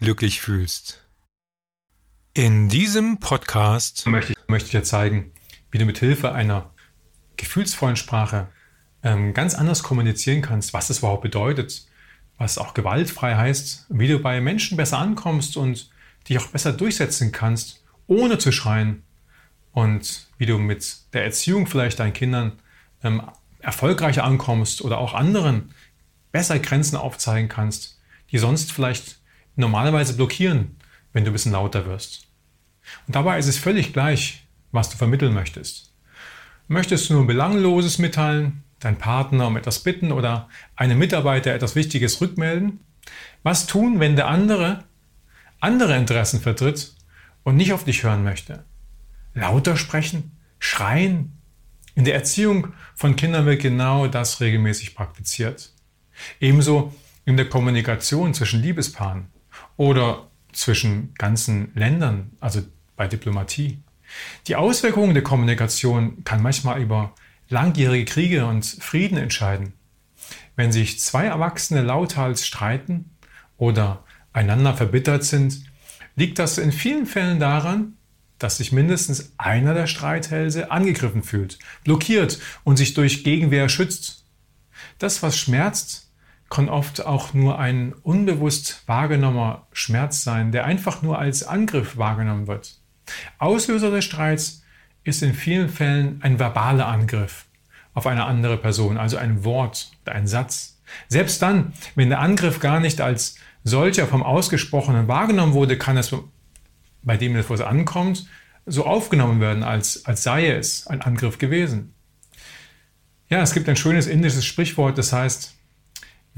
glücklich fühlst. In diesem Podcast möchte ich, möchte ich dir zeigen, wie du mit Hilfe einer gefühlsvollen Sprache ähm, ganz anders kommunizieren kannst, was es überhaupt bedeutet, was auch gewaltfrei heißt, wie du bei Menschen besser ankommst und dich auch besser durchsetzen kannst, ohne zu schreien und wie du mit der Erziehung vielleicht deinen Kindern ähm, erfolgreicher ankommst oder auch anderen besser Grenzen aufzeigen kannst, die sonst vielleicht normalerweise blockieren, wenn du ein bisschen lauter wirst. Und dabei ist es völlig gleich, was du vermitteln möchtest. Möchtest du nur Belangloses mitteilen, deinen Partner um etwas bitten oder einem Mitarbeiter etwas Wichtiges rückmelden? Was tun, wenn der andere andere Interessen vertritt und nicht auf dich hören möchte? Lauter sprechen? Schreien? In der Erziehung von Kindern wird genau das regelmäßig praktiziert. Ebenso in der Kommunikation zwischen Liebespaaren oder zwischen ganzen Ländern, also bei Diplomatie. Die Auswirkungen der Kommunikation kann manchmal über langjährige Kriege und Frieden entscheiden. Wenn sich zwei Erwachsene lauthals streiten oder einander verbittert sind, liegt das in vielen Fällen daran, dass sich mindestens einer der Streithälse angegriffen fühlt, blockiert und sich durch Gegenwehr schützt. Das, was schmerzt, kann oft auch nur ein unbewusst wahrgenommener Schmerz sein, der einfach nur als Angriff wahrgenommen wird. Auslöser des Streits ist in vielen Fällen ein verbaler Angriff auf eine andere Person, also ein Wort oder ein Satz. Selbst dann, wenn der Angriff gar nicht als solcher vom Ausgesprochenen wahrgenommen wurde, kann es bei dem etwas ankommt, so aufgenommen werden, als, als sei es ein Angriff gewesen. Ja, es gibt ein schönes indisches Sprichwort, das heißt,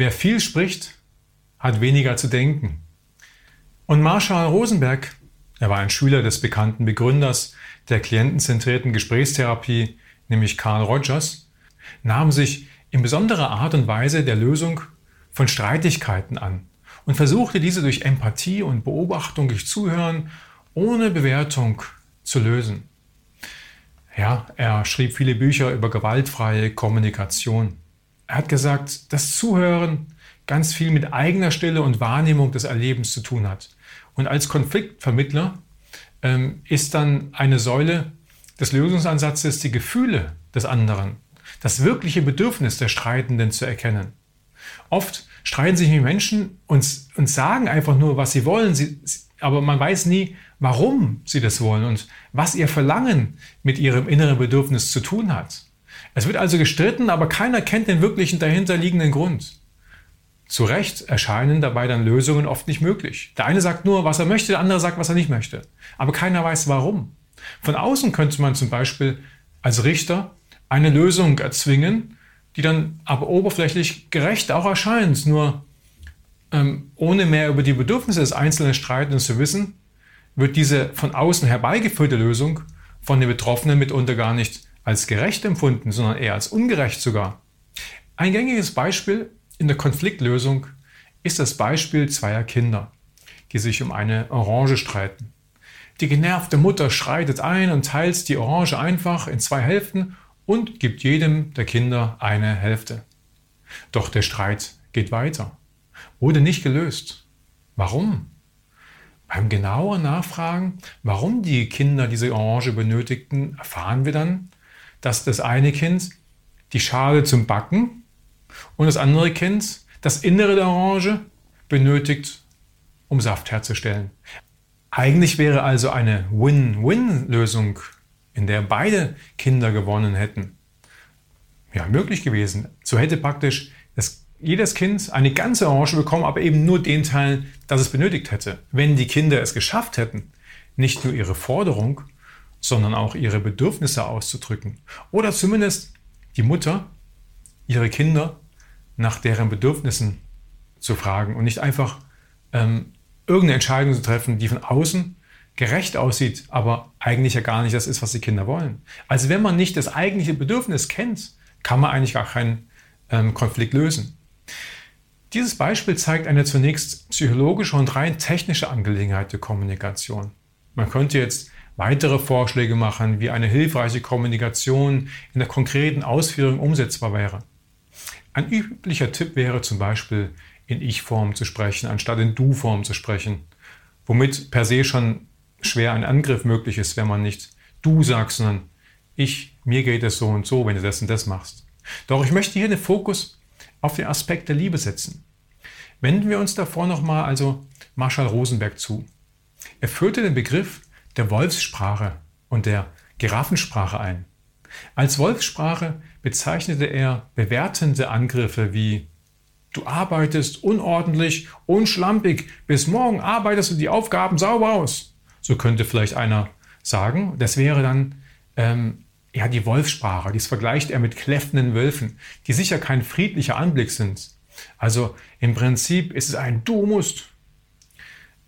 Wer viel spricht, hat weniger zu denken. Und Marshall Rosenberg, er war ein Schüler des bekannten Begründers der klientenzentrierten Gesprächstherapie, nämlich Carl Rogers, nahm sich in besonderer Art und Weise der Lösung von Streitigkeiten an und versuchte diese durch Empathie und Beobachtung durch Zuhören ohne Bewertung zu lösen. Ja, er schrieb viele Bücher über gewaltfreie Kommunikation. Er hat gesagt, dass Zuhören ganz viel mit eigener Stille und Wahrnehmung des Erlebens zu tun hat. Und als Konfliktvermittler ähm, ist dann eine Säule des Lösungsansatzes die Gefühle des anderen, das wirkliche Bedürfnis der Streitenden zu erkennen. Oft streiten sich die Menschen und, und sagen einfach nur, was sie wollen, sie, aber man weiß nie, warum sie das wollen und was ihr Verlangen mit ihrem inneren Bedürfnis zu tun hat. Es wird also gestritten, aber keiner kennt den wirklichen dahinterliegenden Grund. Zu Recht erscheinen dabei dann Lösungen oft nicht möglich. Der eine sagt nur, was er möchte, der andere sagt, was er nicht möchte. Aber keiner weiß warum. Von außen könnte man zum Beispiel als Richter eine Lösung erzwingen, die dann aber oberflächlich gerecht auch erscheint. Nur ähm, ohne mehr über die Bedürfnisse des einzelnen Streitenden zu wissen, wird diese von außen herbeigeführte Lösung von den Betroffenen mitunter gar nicht als gerecht empfunden, sondern eher als ungerecht sogar. Ein gängiges Beispiel in der Konfliktlösung ist das Beispiel zweier Kinder, die sich um eine Orange streiten. Die genervte Mutter schreitet ein und teilt die Orange einfach in zwei Hälften und gibt jedem der Kinder eine Hälfte. Doch der Streit geht weiter, wurde nicht gelöst. Warum? Beim genaueren Nachfragen, warum die Kinder diese Orange benötigten, erfahren wir dann, dass das eine Kind die Schale zum Backen und das andere Kind das Innere der Orange benötigt, um Saft herzustellen. Eigentlich wäre also eine Win-Win-Lösung, in der beide Kinder gewonnen hätten, ja, möglich gewesen. So hätte praktisch das, jedes Kind eine ganze Orange bekommen, aber eben nur den Teil, das es benötigt hätte. Wenn die Kinder es geschafft hätten, nicht nur ihre Forderung, sondern auch ihre Bedürfnisse auszudrücken. Oder zumindest die Mutter, ihre Kinder nach deren Bedürfnissen zu fragen und nicht einfach ähm, irgendeine Entscheidung zu treffen, die von außen gerecht aussieht, aber eigentlich ja gar nicht das ist, was die Kinder wollen. Also wenn man nicht das eigentliche Bedürfnis kennt, kann man eigentlich gar keinen ähm, Konflikt lösen. Dieses Beispiel zeigt eine zunächst psychologische und rein technische Angelegenheit der Kommunikation. Man könnte jetzt weitere Vorschläge machen, wie eine hilfreiche Kommunikation in der konkreten Ausführung umsetzbar wäre. Ein üblicher Tipp wäre zum Beispiel, in Ich-Form zu sprechen, anstatt in Du-Form zu sprechen, womit per se schon schwer ein Angriff möglich ist, wenn man nicht du sagst, sondern ich, mir geht es so und so, wenn du das und das machst. Doch ich möchte hier den Fokus auf den Aspekt der Liebe setzen. Wenden wir uns davor nochmal also Marshall Rosenberg zu. Er führte den Begriff der Wolfssprache und der Giraffensprache ein. Als Wolfssprache bezeichnete er bewertende Angriffe wie Du arbeitest unordentlich und schlampig. Bis morgen arbeitest du die Aufgaben sauber aus. So könnte vielleicht einer sagen. Das wäre dann ähm, ja die Wolfssprache. Dies vergleicht er mit kläffenden Wölfen, die sicher kein friedlicher Anblick sind. Also im Prinzip ist es ein Du musst.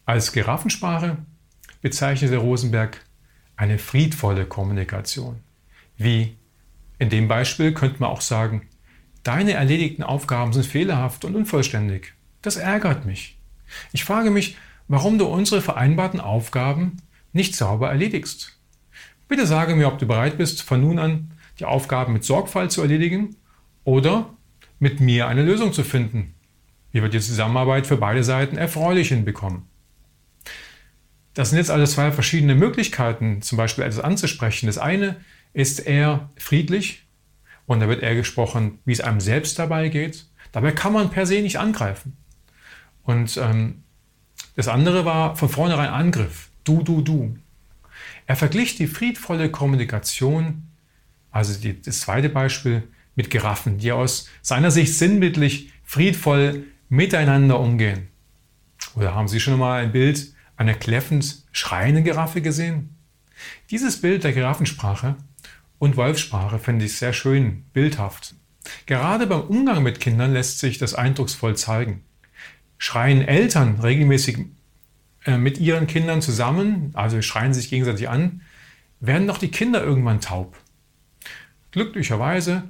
Als Giraffensprache bezeichnete Rosenberg eine friedvolle Kommunikation. Wie in dem Beispiel könnte man auch sagen, deine erledigten Aufgaben sind fehlerhaft und unvollständig. Das ärgert mich. Ich frage mich, warum du unsere vereinbarten Aufgaben nicht sauber erledigst. Bitte sage mir, ob du bereit bist, von nun an die Aufgaben mit Sorgfalt zu erledigen oder mit mir eine Lösung zu finden, wie wir die Zusammenarbeit für beide Seiten erfreulich hinbekommen. Das sind jetzt alles zwei verschiedene Möglichkeiten, zum Beispiel etwas anzusprechen. Das eine ist eher friedlich und da wird eher gesprochen, wie es einem selbst dabei geht. Dabei kann man per se nicht angreifen. Und ähm, das andere war von vornherein Angriff. Du, du, du. Er verglich die friedvolle Kommunikation, also die, das zweite Beispiel, mit Giraffen, die aus seiner Sicht sinnbildlich friedvoll miteinander umgehen. Oder haben Sie schon mal ein Bild einer kläffend schreienden Giraffe gesehen? Dieses Bild der Giraffensprache und Wolfsprache finde ich sehr schön, bildhaft. Gerade beim Umgang mit Kindern lässt sich das eindrucksvoll zeigen. Schreien Eltern regelmäßig äh, mit ihren Kindern zusammen, also schreien sich gegenseitig an, werden doch die Kinder irgendwann taub. Glücklicherweise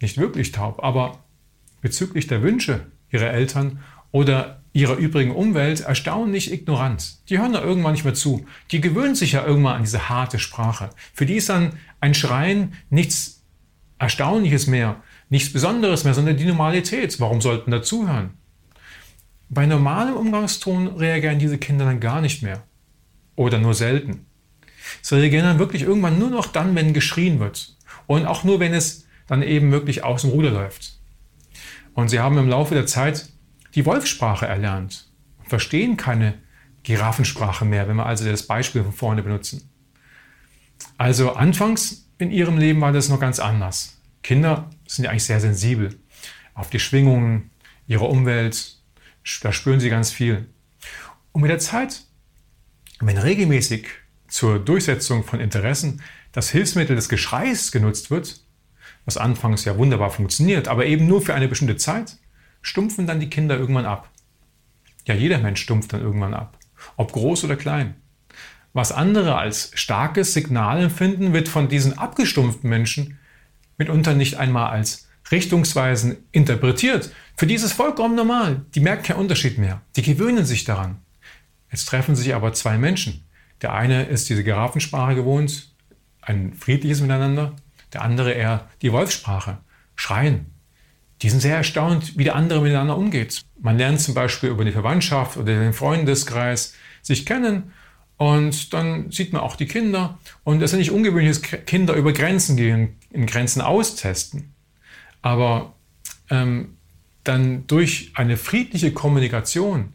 nicht wirklich taub, aber bezüglich der Wünsche ihrer Eltern oder ihrer übrigen Umwelt erstaunlich ignorant. Die hören da irgendwann nicht mehr zu. Die gewöhnen sich ja irgendwann an diese harte Sprache. Für die ist dann ein Schreien nichts Erstaunliches mehr, nichts Besonderes mehr, sondern die Normalität. Warum sollten da zuhören? Bei normalem Umgangston reagieren diese Kinder dann gar nicht mehr. Oder nur selten. Sie reagieren dann wirklich irgendwann nur noch dann, wenn geschrien wird. Und auch nur, wenn es dann eben wirklich aus dem Ruder läuft. Und sie haben im Laufe der Zeit die Wolfssprache erlernt und verstehen keine Giraffensprache mehr, wenn wir also das Beispiel von vorne benutzen. Also anfangs in ihrem Leben war das noch ganz anders. Kinder sind ja eigentlich sehr sensibel auf die Schwingungen ihrer Umwelt, da spüren sie ganz viel. Und mit der Zeit, wenn regelmäßig zur Durchsetzung von Interessen das Hilfsmittel des Geschreis genutzt wird, was anfangs ja wunderbar funktioniert, aber eben nur für eine bestimmte Zeit, stumpfen dann die Kinder irgendwann ab. Ja, jeder Mensch stumpft dann irgendwann ab, ob groß oder klein. Was andere als starkes Signal empfinden, wird von diesen abgestumpften Menschen mitunter nicht einmal als richtungsweisend interpretiert. Für die ist es vollkommen normal. Die merken keinen Unterschied mehr. Die gewöhnen sich daran. Jetzt treffen sich aber zwei Menschen. Der eine ist diese Giraffensprache gewohnt, ein friedliches Miteinander. Der andere eher die Wolfssprache, Schreien. Die sind sehr erstaunt, wie der andere miteinander umgeht. Man lernt zum Beispiel über die Verwandtschaft oder den Freundeskreis sich kennen und dann sieht man auch die Kinder. Und es ist nicht ungewöhnlich, dass Kinder über Grenzen gehen, in Grenzen austesten. Aber ähm, dann durch eine friedliche Kommunikation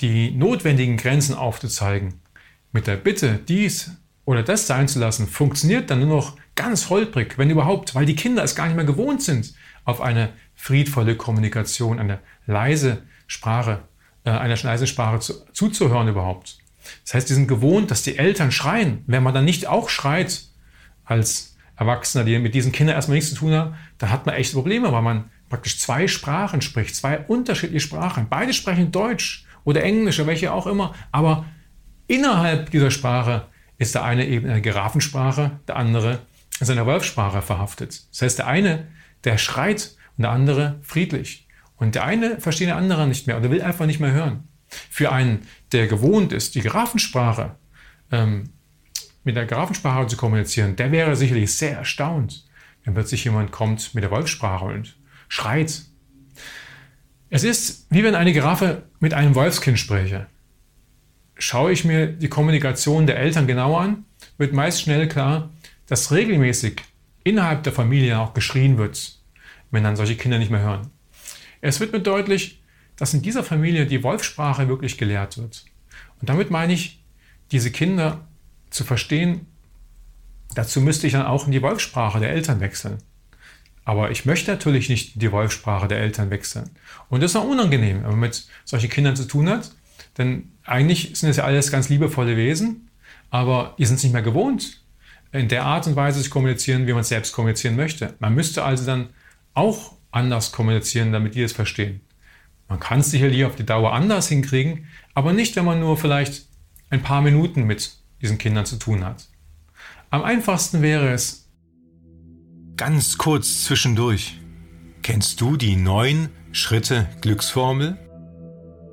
die notwendigen Grenzen aufzuzeigen, mit der Bitte, dies oder das sein zu lassen, funktioniert dann nur noch ganz holprig, wenn überhaupt, weil die Kinder es gar nicht mehr gewohnt sind, auf eine friedvolle Kommunikation, eine leise Sprache, äh, einer leisen Sprache zu, zuzuhören überhaupt. Das heißt, die sind gewohnt, dass die Eltern schreien. Wenn man dann nicht auch schreit als Erwachsener, die mit diesen Kindern erstmal nichts zu tun haben, dann hat man echt Probleme, weil man praktisch zwei Sprachen spricht, zwei unterschiedliche Sprachen. Beide sprechen Deutsch oder Englisch oder welche auch immer. Aber innerhalb dieser Sprache ist der eine eben in der Giraffensprache, der andere in seiner Wolfsprache verhaftet. Das heißt, der eine, der schreit und der andere friedlich. Und der eine versteht den anderen nicht mehr oder will einfach nicht mehr hören. Für einen, der gewohnt ist, die Giraffensprache ähm, mit der Giraffensprache zu kommunizieren, der wäre sicherlich sehr erstaunt, wenn plötzlich jemand kommt mit der Wolfssprache und schreit. Es ist, wie wenn eine Giraffe mit einem Wolfskind spräche. Schaue ich mir die Kommunikation der Eltern genauer an, wird meist schnell klar, dass regelmäßig innerhalb der Familie auch geschrien wird, wenn dann solche Kinder nicht mehr hören. Es wird mir deutlich, dass in dieser Familie die Wolfsprache wirklich gelehrt wird. Und damit meine ich, diese Kinder zu verstehen, dazu müsste ich dann auch in die Wolfsprache der Eltern wechseln. Aber ich möchte natürlich nicht in die Wolfsprache der Eltern wechseln. Und das ist auch unangenehm, wenn man mit solchen Kindern zu tun hat. Denn eigentlich sind es ja alles ganz liebevolle Wesen, aber die sind es nicht mehr gewohnt, in der Art und Weise zu kommunizieren, wie man selbst kommunizieren möchte. Man müsste also dann auch anders kommunizieren, damit die es verstehen. Man kann es sicherlich auf die Dauer anders hinkriegen, aber nicht, wenn man nur vielleicht ein paar Minuten mit diesen Kindern zu tun hat. Am einfachsten wäre es, ganz kurz zwischendurch. Kennst du die neun Schritte Glücksformel?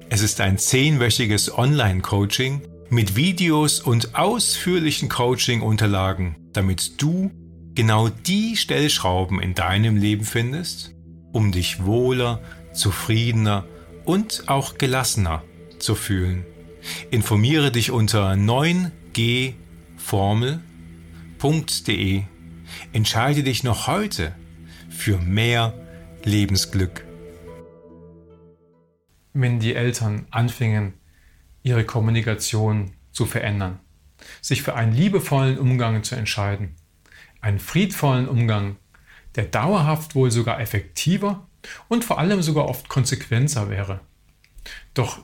Es ist ein zehnwöchiges Online-Coaching mit Videos und ausführlichen Coaching-Unterlagen, damit du genau die Stellschrauben in deinem Leben findest, um dich wohler, zufriedener und auch gelassener zu fühlen. Informiere dich unter 9gformel.de. Entscheide dich noch heute für mehr Lebensglück. Wenn die Eltern anfingen, ihre Kommunikation zu verändern, sich für einen liebevollen Umgang zu entscheiden, einen friedvollen Umgang, der dauerhaft wohl sogar effektiver und vor allem sogar oft konsequenter wäre. Doch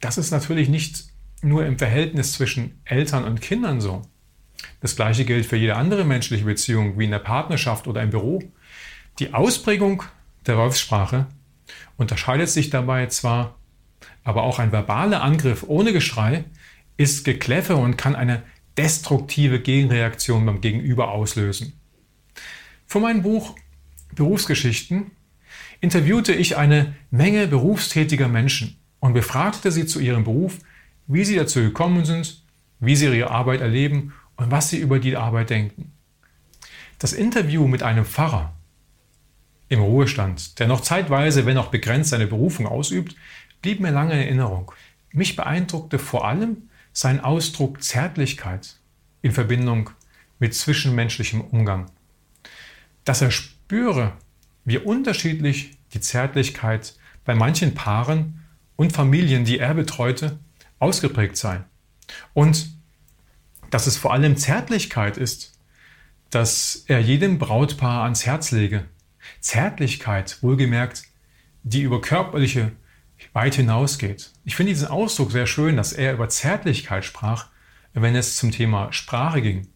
das ist natürlich nicht nur im Verhältnis zwischen Eltern und Kindern so. Das gleiche gilt für jede andere menschliche Beziehung, wie in der Partnerschaft oder im Büro. Die Ausprägung der Wolfssprache unterscheidet sich dabei zwar, aber auch ein verbaler Angriff ohne Geschrei ist Gekläffe und kann eine destruktive Gegenreaktion beim Gegenüber auslösen. Für mein Buch Berufsgeschichten interviewte ich eine Menge berufstätiger Menschen und befragte sie zu ihrem Beruf, wie sie dazu gekommen sind, wie sie ihre Arbeit erleben und was sie über die Arbeit denken. Das Interview mit einem Pfarrer im Ruhestand, der noch zeitweise, wenn auch begrenzt, seine Berufung ausübt, blieb mir lange in Erinnerung. Mich beeindruckte vor allem sein Ausdruck Zärtlichkeit in Verbindung mit zwischenmenschlichem Umgang. Dass er spüre, wie unterschiedlich die Zärtlichkeit bei manchen Paaren und Familien, die er betreute, ausgeprägt sei. Und dass es vor allem Zärtlichkeit ist, dass er jedem Brautpaar ans Herz lege. Zärtlichkeit, wohlgemerkt, die über körperliche weit hinausgeht. Ich finde diesen Ausdruck sehr schön, dass er über Zärtlichkeit sprach, wenn es zum Thema Sprache ging.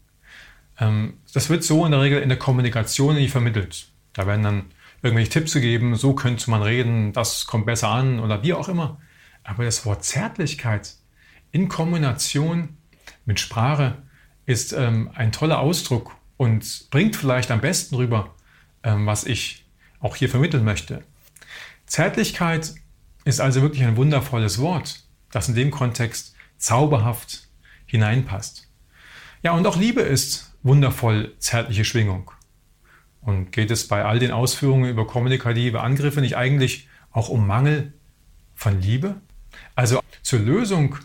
Ähm, das wird so in der Regel in der Kommunikation nicht vermittelt. Da werden dann irgendwelche Tipps gegeben, so könnte man reden, das kommt besser an oder wie auch immer. Aber das Wort Zärtlichkeit in Kombination mit Sprache ist ähm, ein toller Ausdruck und bringt vielleicht am besten rüber, ähm, was ich auch hier vermitteln möchte. Zärtlichkeit ist also wirklich ein wundervolles Wort, das in dem Kontext zauberhaft hineinpasst. Ja, und auch Liebe ist wundervoll zärtliche Schwingung. Und geht es bei all den Ausführungen über kommunikative Angriffe nicht eigentlich auch um Mangel von Liebe? Also zur Lösung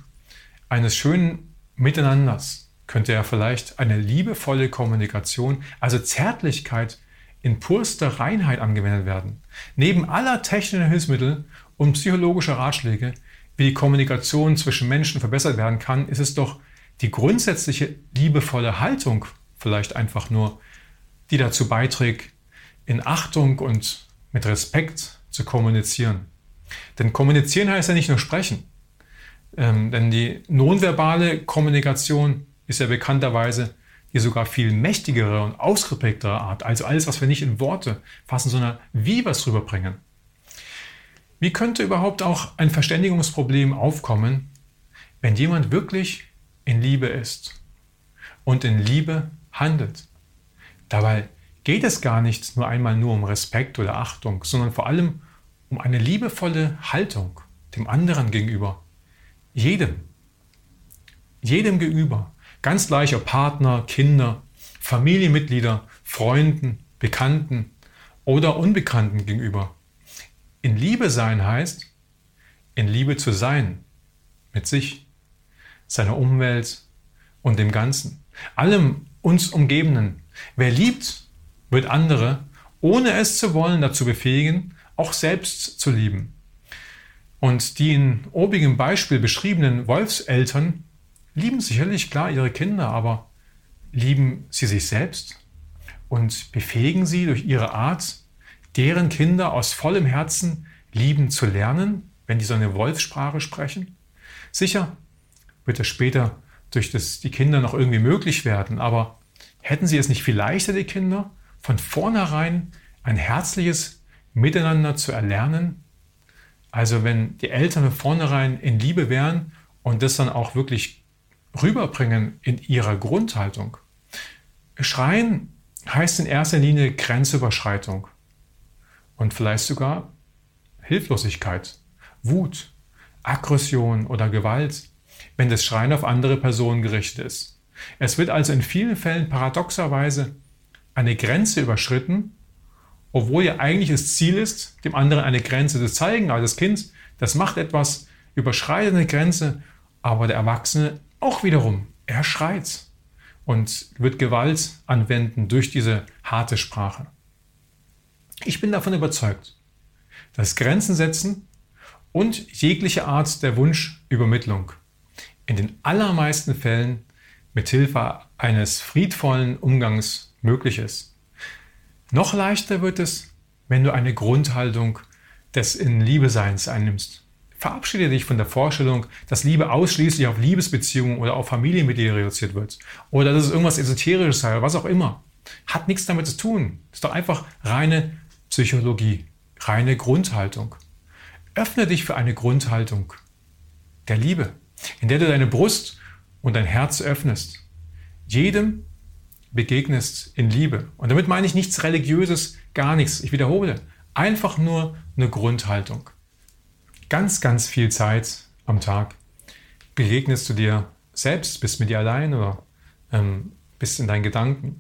eines schönen Miteinanders könnte ja vielleicht eine liebevolle Kommunikation, also Zärtlichkeit in purster Reinheit angewendet werden. Neben aller technischen Hilfsmittel und psychologischer Ratschläge, wie die Kommunikation zwischen Menschen verbessert werden kann, ist es doch die grundsätzliche liebevolle Haltung vielleicht einfach nur, die dazu beiträgt, in Achtung und mit Respekt zu kommunizieren. Denn kommunizieren heißt ja nicht nur sprechen. Ähm, denn die nonverbale Kommunikation ist ja bekannterweise die sogar viel mächtigere und ausgeprägtere Art. Also alles, was wir nicht in Worte fassen, sondern wie wir es rüberbringen. Wie könnte überhaupt auch ein Verständigungsproblem aufkommen, wenn jemand wirklich in Liebe ist und in Liebe handelt? Dabei geht es gar nicht nur einmal nur um Respekt oder Achtung, sondern vor allem um eine liebevolle Haltung dem anderen gegenüber. Jedem. Jedem gegenüber. Ganz gleich ob Partner, Kinder, Familienmitglieder, Freunden, Bekannten oder Unbekannten gegenüber. In Liebe sein heißt, in Liebe zu sein mit sich, seiner Umwelt und dem Ganzen, allem uns Umgebenden. Wer liebt, wird andere, ohne es zu wollen, dazu befähigen, auch selbst zu lieben. Und die in obigem Beispiel beschriebenen Wolfseltern lieben sicherlich klar ihre Kinder, aber lieben sie sich selbst und befähigen sie durch ihre Art, deren Kinder aus vollem Herzen lieben zu lernen, wenn die so eine Wolfssprache sprechen? Sicher wird das später durch das, die Kinder noch irgendwie möglich werden, aber hätten sie es nicht viel leichter, die Kinder, von vornherein ein herzliches Miteinander zu erlernen. Also wenn die Eltern von vornherein in Liebe wären und das dann auch wirklich rüberbringen in ihrer Grundhaltung. Schreien heißt in erster Linie Grenzüberschreitung und vielleicht sogar Hilflosigkeit, Wut, Aggression oder Gewalt, wenn das Schreien auf andere Personen gerichtet ist. Es wird also in vielen Fällen paradoxerweise eine Grenze überschritten, obwohl ja eigentlich das Ziel ist, dem anderen eine Grenze zu zeigen. Also das Kind, das macht etwas, überschreitet eine Grenze, aber der Erwachsene auch wiederum, er schreit und wird Gewalt anwenden durch diese harte Sprache. Ich bin davon überzeugt, dass Grenzen setzen und jegliche Art der Wunschübermittlung in den allermeisten Fällen mit Hilfe eines friedvollen Umgangs möglich ist. Noch leichter wird es, wenn du eine Grundhaltung des in Liebe Seins einnimmst. Verabschiede dich von der Vorstellung, dass Liebe ausschließlich auf Liebesbeziehungen oder auf Familienmitglieder reduziert wird. Oder dass es irgendwas Esoterisches sei oder was auch immer. Hat nichts damit zu tun. Ist doch einfach reine Psychologie, reine Grundhaltung. Öffne dich für eine Grundhaltung der Liebe, in der du deine Brust und dein Herz öffnest. Jedem begegnest in Liebe. Und damit meine ich nichts Religiöses, gar nichts. Ich wiederhole, einfach nur eine Grundhaltung. Ganz, ganz viel Zeit am Tag begegnest du dir selbst, bist mit dir allein oder ähm, bist in deinen Gedanken.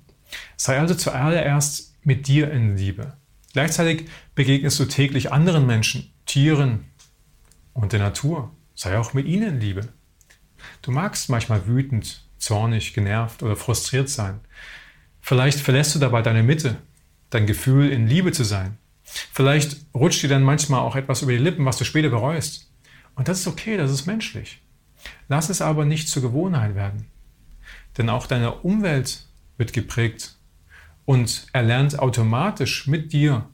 Sei also zuallererst mit dir in Liebe. Gleichzeitig begegnest du täglich anderen Menschen, Tieren und der Natur. Sei auch mit ihnen Liebe. Du magst manchmal wütend zornig, genervt oder frustriert sein. Vielleicht verlässt du dabei deine Mitte, dein Gefühl, in Liebe zu sein. Vielleicht rutscht dir dann manchmal auch etwas über die Lippen, was du später bereust. Und das ist okay, das ist menschlich. Lass es aber nicht zur Gewohnheit werden. Denn auch deine Umwelt wird geprägt und erlernt automatisch mit dir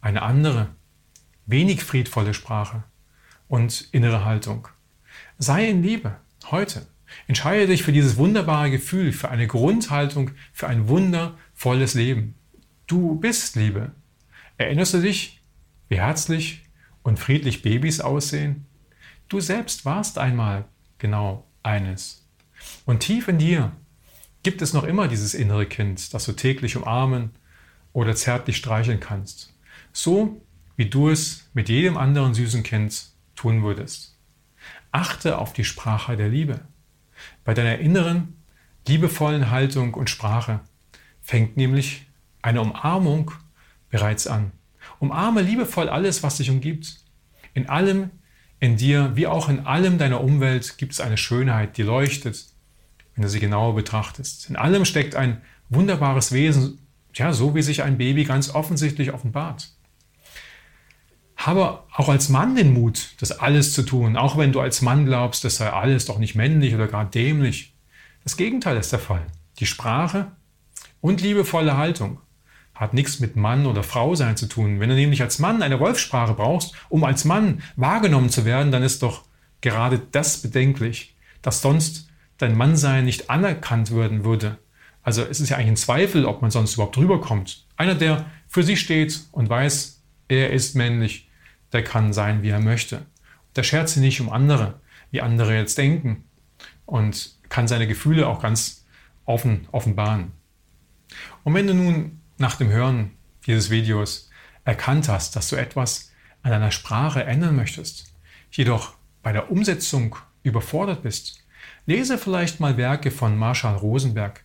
eine andere, wenig friedvolle Sprache und innere Haltung. Sei in Liebe heute. Entscheide dich für dieses wunderbare Gefühl, für eine Grundhaltung, für ein wundervolles Leben. Du bist Liebe. Erinnerst du dich, wie herzlich und friedlich Babys aussehen? Du selbst warst einmal genau eines. Und tief in dir gibt es noch immer dieses innere Kind, das du täglich umarmen oder zärtlich streicheln kannst. So wie du es mit jedem anderen süßen Kind tun würdest. Achte auf die Sprache der Liebe. Bei deiner inneren, liebevollen Haltung und Sprache fängt nämlich eine Umarmung bereits an. Umarme liebevoll alles, was dich umgibt. In allem, in dir, wie auch in allem deiner Umwelt gibt es eine Schönheit, die leuchtet, wenn du sie genauer betrachtest. In allem steckt ein wunderbares Wesen, ja, so wie sich ein Baby ganz offensichtlich offenbart. Habe auch als Mann den Mut, das alles zu tun, auch wenn du als Mann glaubst, das sei alles doch nicht männlich oder gar dämlich. Das Gegenteil ist der Fall. Die Sprache und liebevolle Haltung hat nichts mit Mann oder Frau sein zu tun. Wenn du nämlich als Mann eine Wolfssprache brauchst, um als Mann wahrgenommen zu werden, dann ist doch gerade das bedenklich, dass sonst dein Mannsein nicht anerkannt werden würde. Also es ist ja eigentlich ein Zweifel, ob man sonst überhaupt rüberkommt. Einer, der für sich steht und weiß, er ist männlich, der kann sein, wie er möchte. Der schert sich nicht um andere, wie andere jetzt denken und kann seine Gefühle auch ganz offen offenbaren. Und wenn du nun nach dem Hören dieses Videos erkannt hast, dass du etwas an deiner Sprache ändern möchtest, jedoch bei der Umsetzung überfordert bist, lese vielleicht mal Werke von Marshall Rosenberg,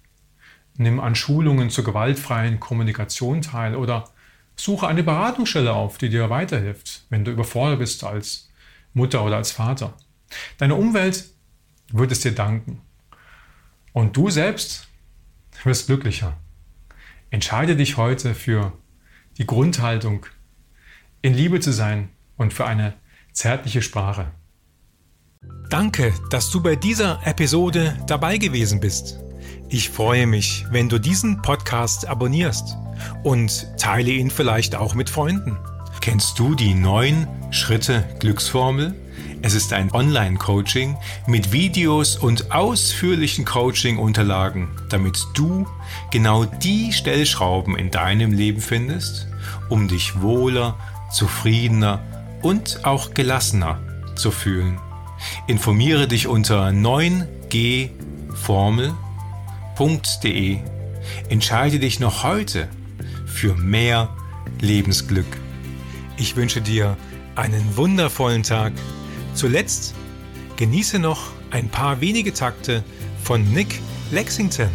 nimm an Schulungen zur gewaltfreien Kommunikation teil oder suche eine Beratungsstelle auf, die dir weiterhilft, wenn du überfordert bist als Mutter oder als Vater. Deine Umwelt wird es dir danken. Und du selbst wirst glücklicher. Entscheide dich heute für die Grundhaltung, in Liebe zu sein und für eine zärtliche Sprache. Danke, dass du bei dieser Episode dabei gewesen bist. Ich freue mich, wenn du diesen Podcast abonnierst und teile ihn vielleicht auch mit Freunden. Kennst du die neun Schritte Glücksformel? Es ist ein Online-Coaching mit Videos und ausführlichen Coaching-Unterlagen, damit du genau die Stellschrauben in deinem Leben findest, um dich wohler, zufriedener und auch gelassener zu fühlen. Informiere dich unter 9gformel.de. Entscheide dich noch heute für mehr Lebensglück. Ich wünsche dir einen wundervollen Tag Zuletzt genieße noch ein paar wenige Takte von Nick Lexington.